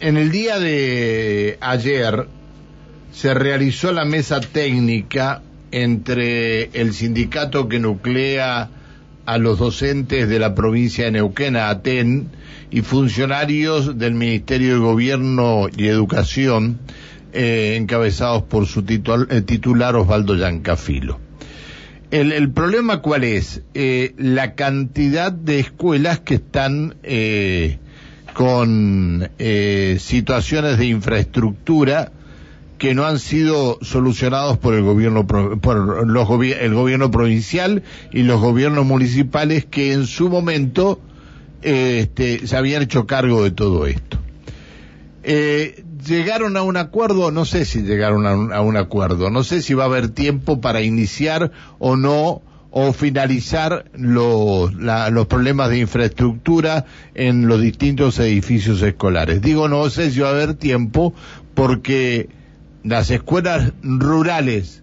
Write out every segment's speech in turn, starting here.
en el día de ayer se realizó la mesa técnica entre el sindicato que nuclea a los docentes de la provincia de Neuquén, ATEN, y funcionarios del Ministerio de Gobierno y Educación, eh, encabezados por su eh, titular Osvaldo Yancafilo. El, problema cuál es? Eh, la cantidad de escuelas que están con situaciones de infraestructura que no han sido solucionados por el gobierno por los el gobierno provincial y los gobiernos municipales que en su momento este, se habían hecho cargo de todo esto. Eh, llegaron a un acuerdo, no sé si llegaron a un, acuerdo, no sé si va a haber tiempo para iniciar o no o finalizar los, los problemas de infraestructura en los distintos edificios escolares. Digo, no sé si va a haber tiempo porque las escuelas rurales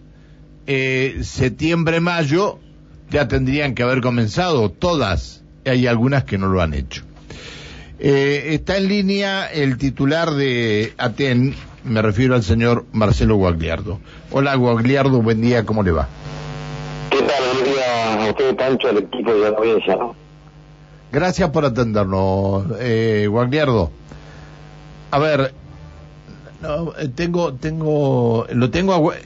eh, septiembre-mayo ya tendrían que haber comenzado todas hay algunas que no lo han hecho. Eh, está en línea el titular de ATEN, me refiero al señor Marcelo Guagliardo. Hola Guagliardo, buen día, ¿cómo le va? Buen día a usted, Pancho, al equipo de la audiencia, ¿no? Gracias por atendernos, eh, Guagliardo. A ver, no, eh, tengo, tengo, lo tengo a... Eh,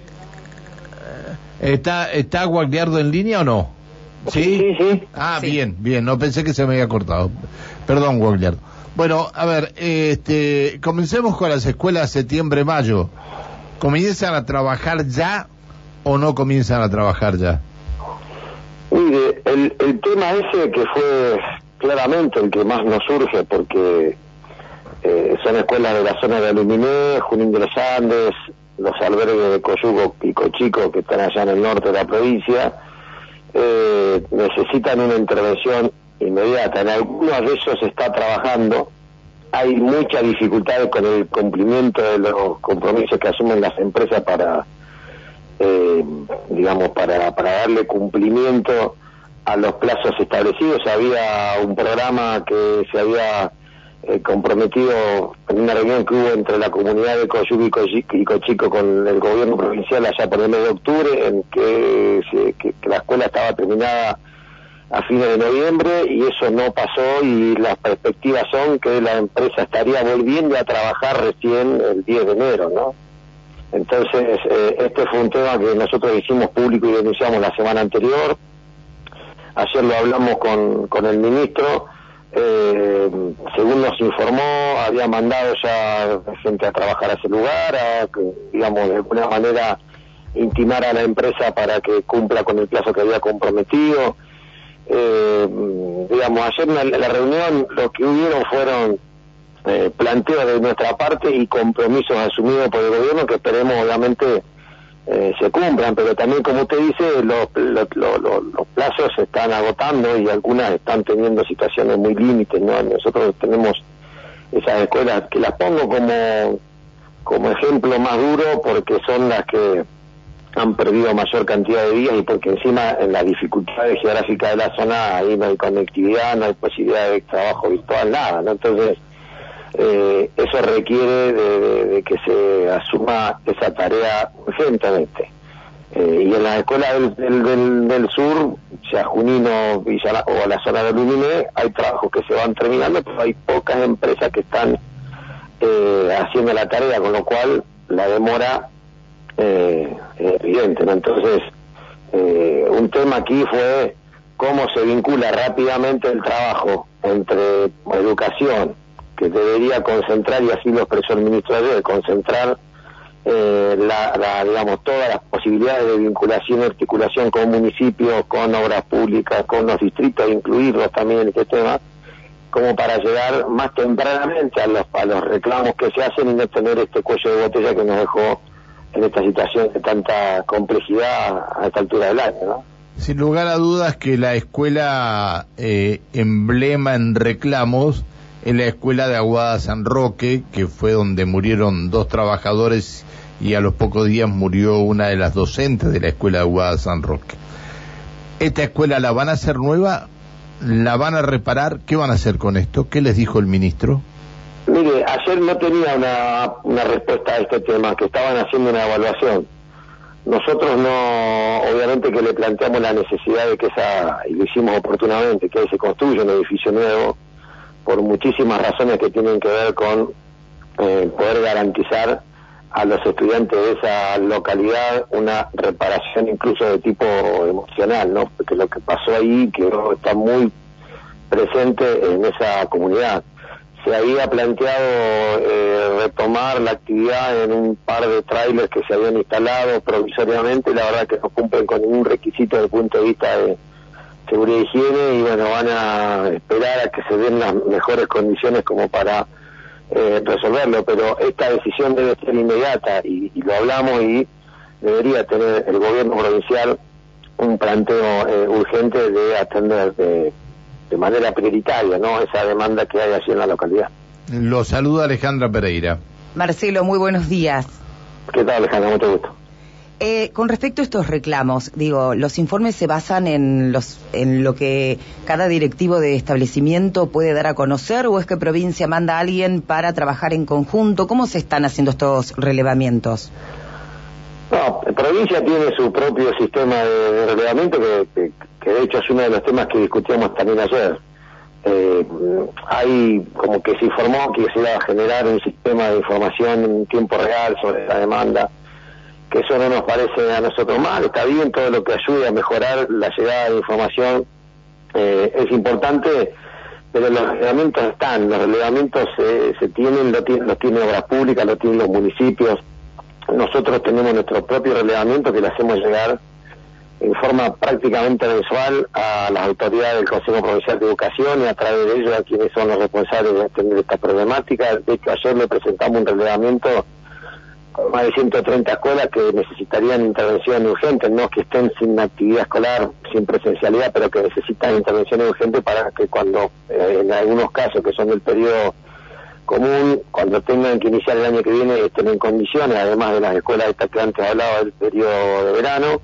¿Está, está Guagliardo en línea o no? ¿Sí? Sí, sí. Ah, bien, bien, no pensé que se me había cortado. Perdón, Wagner. Bueno, a ver, este, comencemos con las escuelas septiembre-mayo. ¿Comienzan a trabajar ya o no comienzan a trabajar ya? Mire, el, el tema ese que fue claramente el que más nos surge porque eh, son escuelas de la zona de Aluminé, Junín de los Andes, los albergues de Coyuco y Cochico que están allá en el norte de la provincia, eh, necesitan una intervención inmediata. En algunos de ellos se está trabajando. Hay muchas dificultades con el cumplimiento de los compromisos que asumen las empresas para, eh, digamos, para, para darle cumplimiento a los plazos establecidos. Había un programa que se había eh, comprometido en una reunión que hubo entre la comunidad de Coyubi y Cochico con el gobierno provincial allá por el mes de octubre, en que, la escuela estaba terminada a fines de noviembre y eso no pasó y las perspectivas son que la empresa estaría volviendo a trabajar recién el 10 de enero, ¿no? Entonces, eh, este fue un tema que nosotros hicimos público y denunciamos la semana anterior. Ayer lo hablamos con, con el ministro eh, según nos informó, había mandado ya gente a trabajar a ese lugar, a, digamos, de alguna manera intimar a la empresa para que cumpla con el plazo que había comprometido. Eh, digamos, ayer en la, reunión lo que hubieron fueron eh, planteos de nuestra parte y compromisos asumidos por el gobierno que esperemos obviamente eh, se cumplan, pero también como usted dice, los, los, plazos se están agotando y algunas están teniendo situaciones muy límites, ¿no? Nosotros tenemos esas escuelas que las pongo como, como ejemplo más duro porque son las que han perdido mayor cantidad de días y porque encima en las dificultades geográficas de la zona ahí no hay conectividad, no hay posibilidad de trabajo virtual, nada, ¿no? Entonces, eh, eso requiere de, que se asuma esa tarea urgentemente. Eh, y en las escuelas del, sur, sea Junino o la zona de Luminé, hay trabajos que se van terminando, pero hay pocas empresas que están eh, haciendo la tarea, con lo cual la demora eh, es evidente. Entonces, un tema aquí fue cómo se vincula rápidamente el trabajo entre educación, que debería concentrar, y así lo expresó el ministro ayer, concentrar eh, la, digamos, todas las posibilidades de vinculación y articulación con municipios, con obras públicas, con los distritos, incluirlos también en este tema, como para llegar más tempranamente a los, a los reclamos que se hacen y no tener este cuello de botella que nos dejó en esta situación de tanta complejidad a esta altura del año, ¿no? Sin lugar a dudas que la escuela eh, emblema en reclamos en la escuela de Aguada San Roque, que fue donde murieron dos trabajadores y a los pocos días murió una de las docentes de la escuela de Aguada San Roque. ¿Esta escuela la van a hacer nueva? ¿La van a reparar? ¿Qué van a hacer con esto? ¿Qué les dijo el ministro? Mire, ayer no tenía una, respuesta a este tema, que estaban haciendo una evaluación. Nosotros no, obviamente que le planteamos la necesidad de que esa, y lo hicimos oportunamente, que se construya un edificio nuevo, por muchísimas razones que tienen que ver con eh, poder garantizar a los estudiantes de esa localidad una reparación incluso de tipo emocional, ¿no? Porque lo que pasó ahí que está muy presente en esa comunidad. Se había planteado eh, retomar la actividad en un par de trailers que se habían instalado provisoriamente, la verdad que no cumplen con ningún requisito desde el punto de vista de seguridad y higiene y bueno, van a esperar a que se den las mejores condiciones como para eh, resolverlo, pero esta decisión debe ser inmediata y, lo hablamos y debería tener el gobierno provincial un planteo eh, urgente de atender de, de, manera prioritaria no esa demanda que hay allí en la localidad. Lo saluda Alejandra Pereira. Marcelo, muy buenos días. ¿Qué tal Alejandra? Mucho gusto. Eh, con respecto a estos reclamos, digo, los informes se basan en, los, en lo que cada directivo de establecimiento puede dar a conocer o es que provincia manda a alguien para trabajar en conjunto. ¿Cómo se están haciendo estos relevamientos? No, provincia tiene su propio sistema de, relevamiento que, de hecho es uno de los temas que discutíamos también ayer. Eh, hay como que se informó que se iba a generar un sistema de información en tiempo real sobre la demanda que eso no nos parece a nosotros mal, está bien todo lo que ayude a mejorar la llegada de información eh, es importante, pero los relevamientos están, los relevamientos se tienen, lo tienen, los tienen obras públicas, lo tienen los municipios, nosotros tenemos nuestro propio relevamiento que le hacemos llegar en forma prácticamente mensual a las autoridades del Consejo Provincial de Educación y a través de ellos a quienes son los responsables de atender esta problemática. De hecho, ayer le presentamos un relevamiento más de 130 escuelas que necesitarían intervención urgente, no que estén sin actividad escolar, sin presencialidad, pero que necesitan intervención urgente para que cuando, eh, en algunos casos que son del periodo común, cuando tengan que iniciar el año que viene, estén en condiciones, además de las escuelas estas que antes hablaba del periodo de verano.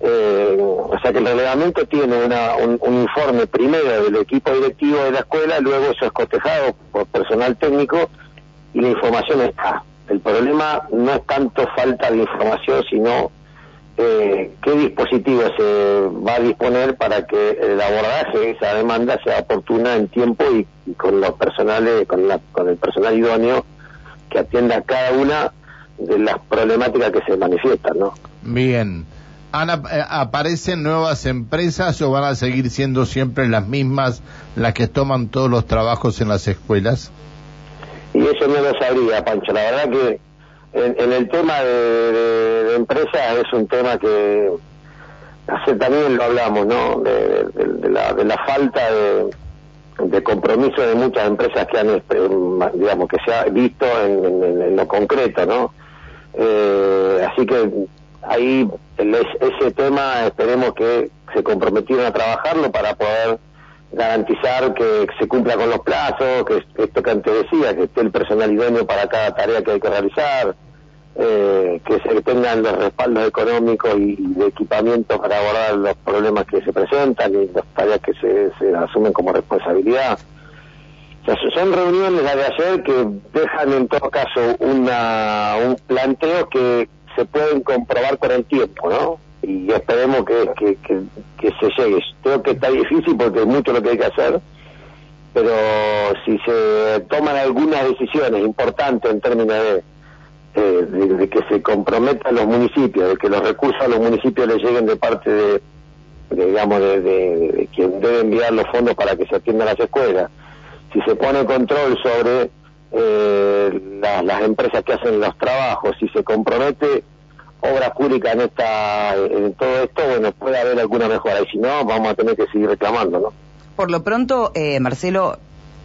Eh, o sea que el relevamiento tiene una, un, un, informe primero del equipo directivo de la escuela, luego eso es cotejado por personal técnico y la información está. El problema no es tanto falta de información, sino eh, qué dispositivo se va a disponer para que el abordaje de esa demanda sea oportuna en tiempo y, con los personales, con, la, con el personal idóneo que atienda cada una de las problemáticas que se manifiestan, ¿no? Bien. Eh, ¿Aparecen nuevas empresas o van a seguir siendo siempre las mismas las que toman todos los trabajos en las escuelas? Y eso no lo sabría, Pancho. La verdad que en, el tema de, empresas es un tema que hace también lo hablamos, ¿no? De, la, falta de, compromiso de muchas empresas que han, este, digamos, que se ha visto en, lo concreto, ¿no? Eh, así que ahí ese tema esperemos que se comprometieron a trabajarlo para poder garantizar que se cumpla con los plazos, que esto que antes decía, que esté el personal idóneo para cada tarea que hay que realizar, eh, que se tengan los respaldos económicos y, de equipamiento para abordar los problemas que se presentan y las tareas que se, asumen como responsabilidad. O sea, son reuniones las de ayer que dejan en todo caso una, un planteo que se pueden comprobar con el tiempo, ¿no? Y esperemos que, que, se llegue. Creo que está difícil porque es mucho lo que hay que hacer, pero si se toman algunas decisiones importantes en términos de, de, que se comprometan los municipios, de que los recursos a los municipios les lleguen de parte de, digamos, de, quien debe enviar los fondos para que se atiendan las escuelas, si se pone control sobre eh, las empresas que hacen los trabajos, si se compromete obra pública en esta en todo esto, bueno, puede haber alguna mejora y si no, vamos a tener que seguir reclamando, ¿no? Por lo pronto, eh, Marcelo,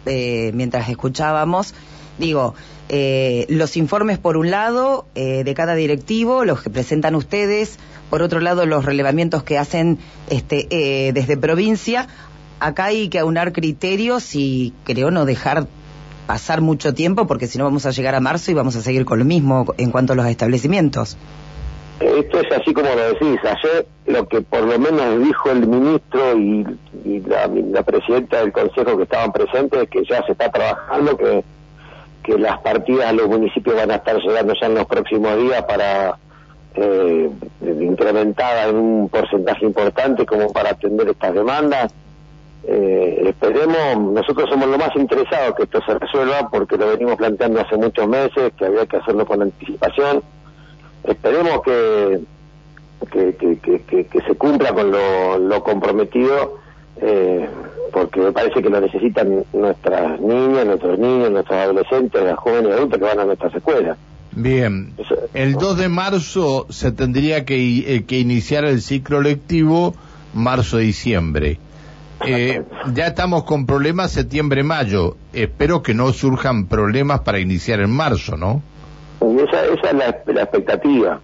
eh, mientras escuchábamos, digo, eh, los informes por un lado de cada directivo, los que presentan ustedes, por otro lado los relevamientos que hacen este desde provincia, acá hay que aunar criterios y creo no dejar pasar mucho tiempo porque si no vamos a llegar a marzo y vamos a seguir con lo mismo en cuanto a los establecimientos. Esto es así como lo decís. Ayer lo que por lo menos dijo el ministro y, la, presidenta del consejo que estaban presentes es que ya se está trabajando, que, las partidas a los municipios van a estar llegando ya en los próximos días para eh, incrementada en un porcentaje importante como para atender estas demandas. Eh, esperemos, nosotros somos los más interesados que esto se resuelva porque lo venimos planteando hace muchos meses, que había que hacerlo con anticipación. Esperemos que, que, que, que, se cumpla con lo, lo comprometido, eh, porque me parece que lo necesitan nuestras niñas, nuestros niños, nuestros adolescentes, las jóvenes y adultos que van a nuestras escuelas. Bien, el 2 de marzo se tendría que, eh, que iniciar el ciclo lectivo marzo-diciembre. Eh, ya estamos con problemas septiembre-mayo. Espero que no surjan problemas para iniciar en marzo, ¿no? Esa, esa es la, expectativa.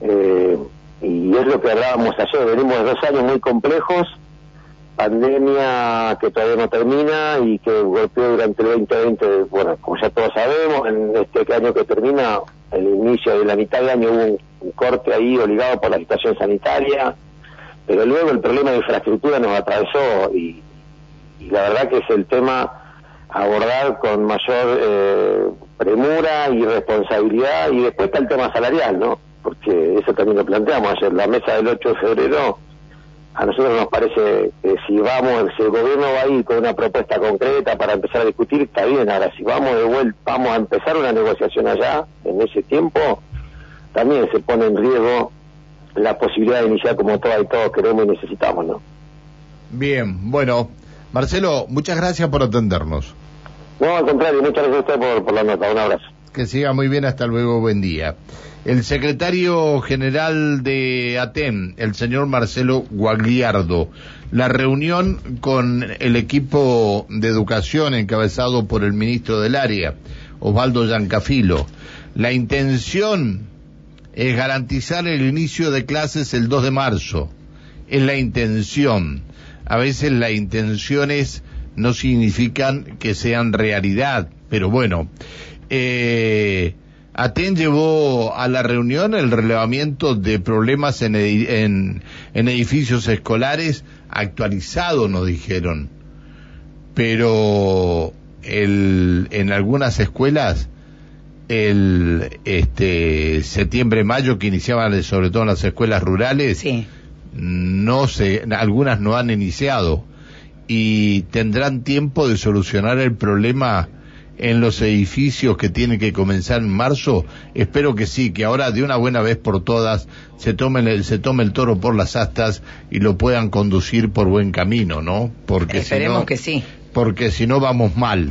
Eh, y es lo que hablábamos ayer. Venimos dos años muy complejos, pandemia que todavía no termina y que golpeó durante el 2020, bueno, como ya todos sabemos, en este año que termina, el inicio de la mitad de año hubo un corte ahí obligado por la situación sanitaria pero luego el problema de infraestructura nos atravesó y, la verdad que es el tema abordar con mayor eh, premura y responsabilidad y después está el tema salarial, ¿no? Porque eso también lo planteamos ayer, la mesa del 8 de febrero, a nosotros nos parece que si vamos, si el gobierno va a ir con una propuesta concreta para empezar a discutir, está bien, ahora si vamos de vuelta, vamos a empezar una negociación allá, en ese tiempo, también se pone en riesgo la posibilidad de iniciar como todas y todos queremos y necesitamos, ¿no? Bien, bueno, Marcelo, muchas gracias por atendernos. No, al contrario, muchas gracias usted por, la nota, un abrazo. Que siga muy bien, hasta luego, buen día. El secretario general de ATEM, el señor Marcelo Guagliardo, la reunión con el equipo de educación encabezado por el ministro del área, Osvaldo Yancafilo. La intención es garantizar el inicio de clases el 2 de marzo. Es la intención. A veces las intenciones no significan que sean realidad, pero bueno. Eh, Aten llevó a la reunión el relevamiento de problemas en, en, en edificios escolares actualizados, nos dijeron. Pero el, en algunas escuelas el este septiembre mayo que iniciaban sobre todo en las escuelas rurales no se algunas no han iniciado y tendrán tiempo de solucionar el problema en los edificios que tienen que comenzar en marzo. Espero que sí que ahora de una buena vez por todas se tome el, se tome el toro por las astas y lo puedan conducir por buen camino no porque esperemos que sí. porque si no vamos mal